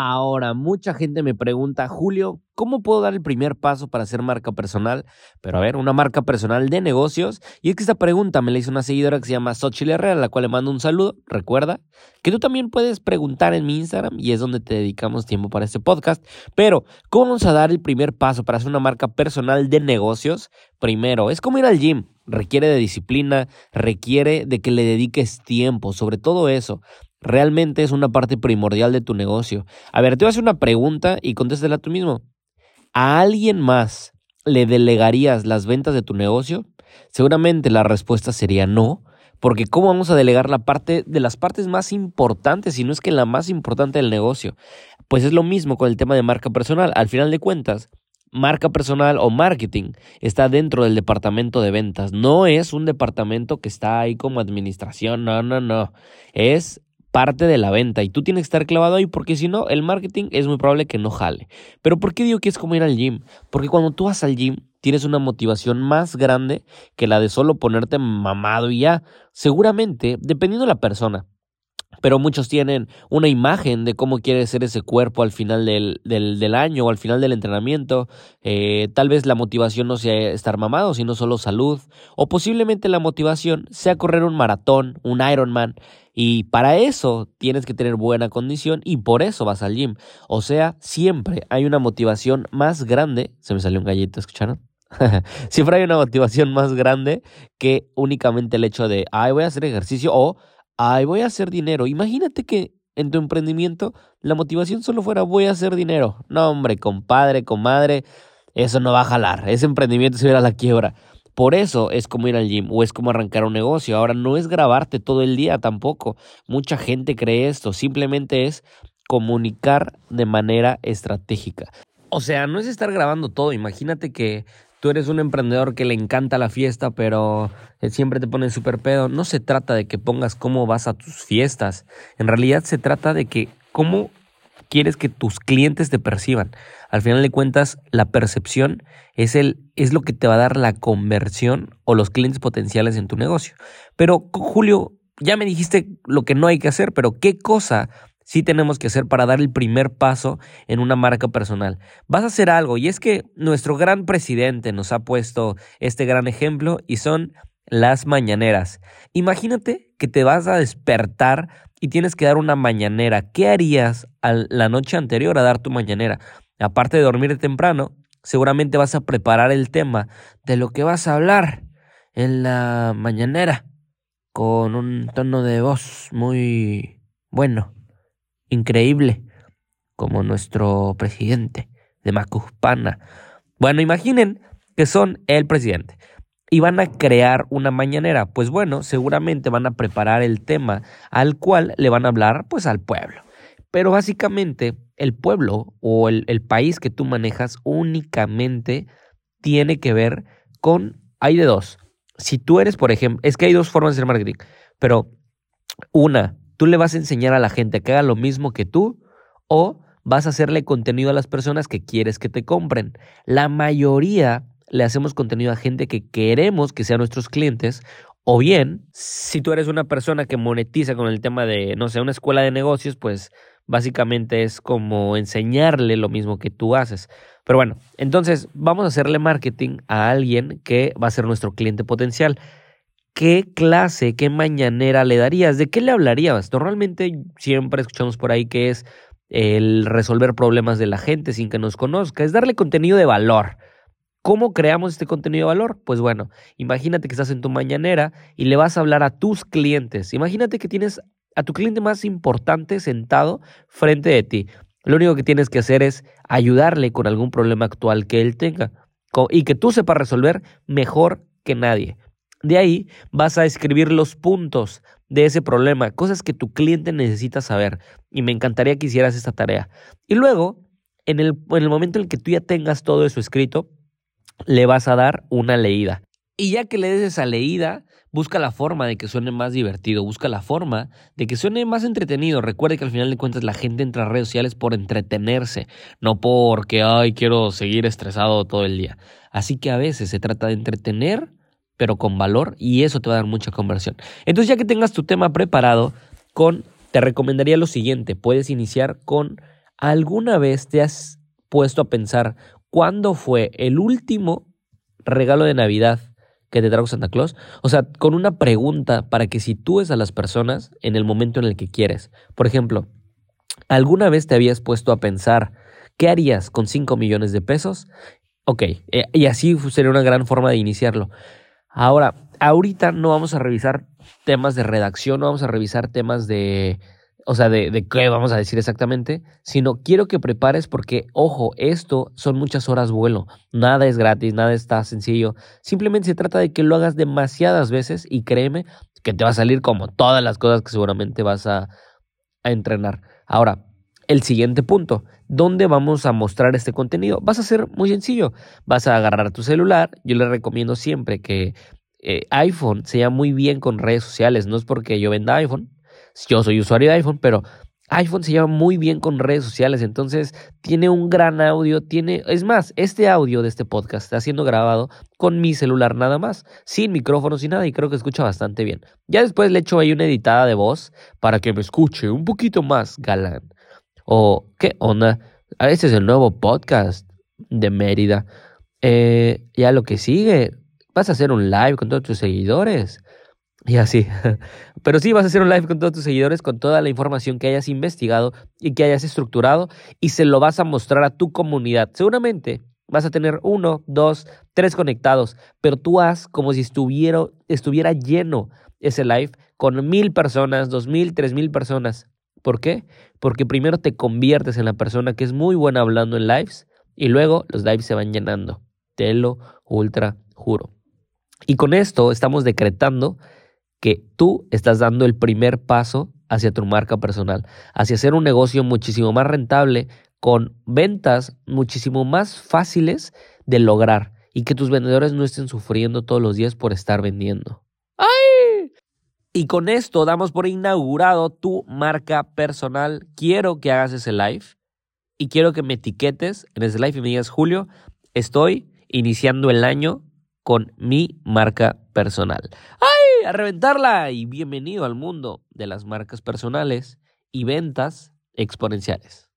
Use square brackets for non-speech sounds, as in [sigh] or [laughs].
Ahora, mucha gente me pregunta, Julio, ¿cómo puedo dar el primer paso para hacer marca personal? Pero a ver, una marca personal de negocios. Y es que esta pregunta me la hizo una seguidora que se llama Xochitl Herrera, a la cual le mando un saludo. Recuerda que tú también puedes preguntar en mi Instagram y es donde te dedicamos tiempo para este podcast. Pero, ¿cómo vamos a dar el primer paso para hacer una marca personal de negocios? Primero, es como ir al gym. Requiere de disciplina, requiere de que le dediques tiempo, sobre todo eso realmente es una parte primordial de tu negocio. A ver, te voy a hacer una pregunta y contéstela tú mismo. ¿A alguien más le delegarías las ventas de tu negocio? Seguramente la respuesta sería no, porque ¿cómo vamos a delegar la parte de las partes más importantes, si no es que la más importante del negocio? Pues es lo mismo con el tema de marca personal. Al final de cuentas, marca personal o marketing está dentro del departamento de ventas. No es un departamento que está ahí como administración, no, no, no. Es parte de la venta y tú tienes que estar clavado ahí porque si no, el marketing es muy probable que no jale. Pero ¿por qué digo que es como ir al gym? Porque cuando tú vas al gym tienes una motivación más grande que la de solo ponerte mamado y ya. Seguramente, dependiendo de la persona, pero muchos tienen una imagen de cómo quiere ser ese cuerpo al final del, del, año o al final del entrenamiento. Eh, tal vez la motivación no sea estar mamado, sino solo salud. O posiblemente la motivación sea correr un maratón, un Ironman. Y para eso tienes que tener buena condición y por eso vas al gym. O sea, siempre hay una motivación más grande. Se me salió un gallito, ¿escucharon? [laughs] siempre hay una motivación más grande que únicamente el hecho de, ay, voy a hacer ejercicio o ay, voy a hacer dinero. Imagínate que en tu emprendimiento la motivación solo fuera voy a hacer dinero. No, hombre, compadre, comadre, eso no va a jalar. Ese emprendimiento se verá a la quiebra. Por eso es como ir al gym o es como arrancar un negocio. Ahora no es grabarte todo el día tampoco. Mucha gente cree esto. Simplemente es comunicar de manera estratégica. O sea, no es estar grabando todo. Imagínate que tú eres un emprendedor que le encanta la fiesta, pero eh, siempre te pones súper pedo. No se trata de que pongas cómo vas a tus fiestas. En realidad se trata de que cómo quieres que tus clientes te perciban. Al final de cuentas, la percepción es, el, es lo que te va a dar la conversión o los clientes potenciales en tu negocio. Pero, Julio, ya me dijiste lo que no hay que hacer, pero ¿qué cosa sí tenemos que hacer para dar el primer paso en una marca personal. Vas a hacer algo y es que nuestro gran presidente nos ha puesto este gran ejemplo y son las mañaneras. Imagínate que te vas a despertar y tienes que dar una mañanera. ¿Qué harías la noche anterior a dar tu mañanera? Aparte de dormir temprano, seguramente vas a preparar el tema de lo que vas a hablar en la mañanera con un tono de voz muy bueno increíble como nuestro presidente de Macuspana. Bueno, imaginen que son el presidente y van a crear una mañanera. Pues bueno, seguramente van a preparar el tema al cual le van a hablar pues al pueblo. Pero básicamente el pueblo o el, el país que tú manejas únicamente tiene que ver con, hay de dos. Si tú eres, por ejemplo, es que hay dos formas de hacer marketing, pero una, tú le vas a enseñar a la gente que haga lo mismo que tú o vas a hacerle contenido a las personas que quieres que te compren. La mayoría le hacemos contenido a gente que queremos que sean nuestros clientes o bien, si tú eres una persona que monetiza con el tema de, no sé, una escuela de negocios, pues básicamente es como enseñarle lo mismo que tú haces. Pero bueno, entonces vamos a hacerle marketing a alguien que va a ser nuestro cliente potencial. ¿Qué clase, qué mañanera le darías? ¿De qué le hablarías? Normalmente siempre escuchamos por ahí que es el resolver problemas de la gente sin que nos conozca, es darle contenido de valor. ¿Cómo creamos este contenido de valor? Pues bueno, imagínate que estás en tu mañanera y le vas a hablar a tus clientes. Imagínate que tienes a tu cliente más importante sentado frente de ti. Lo único que tienes que hacer es ayudarle con algún problema actual que él tenga y que tú sepas resolver mejor que nadie. De ahí vas a escribir los puntos de ese problema, cosas que tu cliente necesita saber. Y me encantaría que hicieras esta tarea. Y luego, en el, en el momento en el que tú ya tengas todo eso escrito, le vas a dar una leída. Y ya que le des esa leída, busca la forma de que suene más divertido, busca la forma de que suene más entretenido. Recuerde que al final de cuentas la gente entra a redes sociales por entretenerse, no porque, ay, quiero seguir estresado todo el día. Así que a veces se trata de entretener pero con valor y eso te va a dar mucha conversión. Entonces ya que tengas tu tema preparado, con, te recomendaría lo siguiente, puedes iniciar con ¿alguna vez te has puesto a pensar cuándo fue el último regalo de Navidad que te trajo Santa Claus? O sea, con una pregunta para que sitúes a las personas en el momento en el que quieres. Por ejemplo, ¿alguna vez te habías puesto a pensar qué harías con 5 millones de pesos? Ok, eh, y así sería una gran forma de iniciarlo. Ahora, ahorita no vamos a revisar temas de redacción, no vamos a revisar temas de, o sea, de, qué vamos a decir exactamente, sino quiero que prepares porque, ojo, esto son muchas horas vuelo, nada es gratis, nada está sencillo, simplemente se trata de que lo hagas demasiadas veces y créeme que te va a salir como todas las cosas que seguramente vas a entrenar. Ahora, el siguiente punto, ¿dónde vamos a mostrar este contenido? Vas a ser muy sencillo, vas a agarrar tu celular, yo le recomiendo siempre que eh, iPhone se llama muy bien con redes sociales. No es porque yo venda iPhone, yo soy usuario de iPhone, pero iPhone se llama muy bien con redes sociales. Entonces tiene un gran audio, tiene, es más, este audio de este podcast está siendo grabado con mi celular nada más, sin micrófono, sin nada, y creo que escucha bastante bien. Ya después le echo ahí una editada de voz para que me escuche un poquito más galán. O, ¿qué onda? Este es el nuevo podcast de Mérida. Eh, ya lo que sigue, vas a hacer un live con todos tus seguidores. Y así. [laughs] Pero sí, vas a hacer un live con todos tus seguidores, con toda la información que hayas investigado y que hayas estructurado y se lo vas a mostrar a tu comunidad. Seguramente vas a tener uno, dos, tres conectados, pero tú haz como si estuviera, estuviera lleno ese live con mil personas, dos mil, tres mil personas. ¿Por qué? Porque primero te conviertes en la persona que es muy buena hablando en lives y luego los lives se van llenando. Te lo ultra juro. Y con esto estamos decretando que tú estás dando el primer paso hacia tu marca personal, hacia hacer un negocio muchísimo más rentable, con ventas muchísimo más fáciles de lograr y que tus vendedores no estén sufriendo todos los días por estar vendiendo. Y con esto damos por inaugurado tu marca personal. Quiero que hagas ese live y quiero que me etiquetes en ese live y me digas, Julio, estoy iniciando el año con mi marca personal. ¡Ay! A reventarla y bienvenido al mundo de las marcas personales y ventas exponenciales.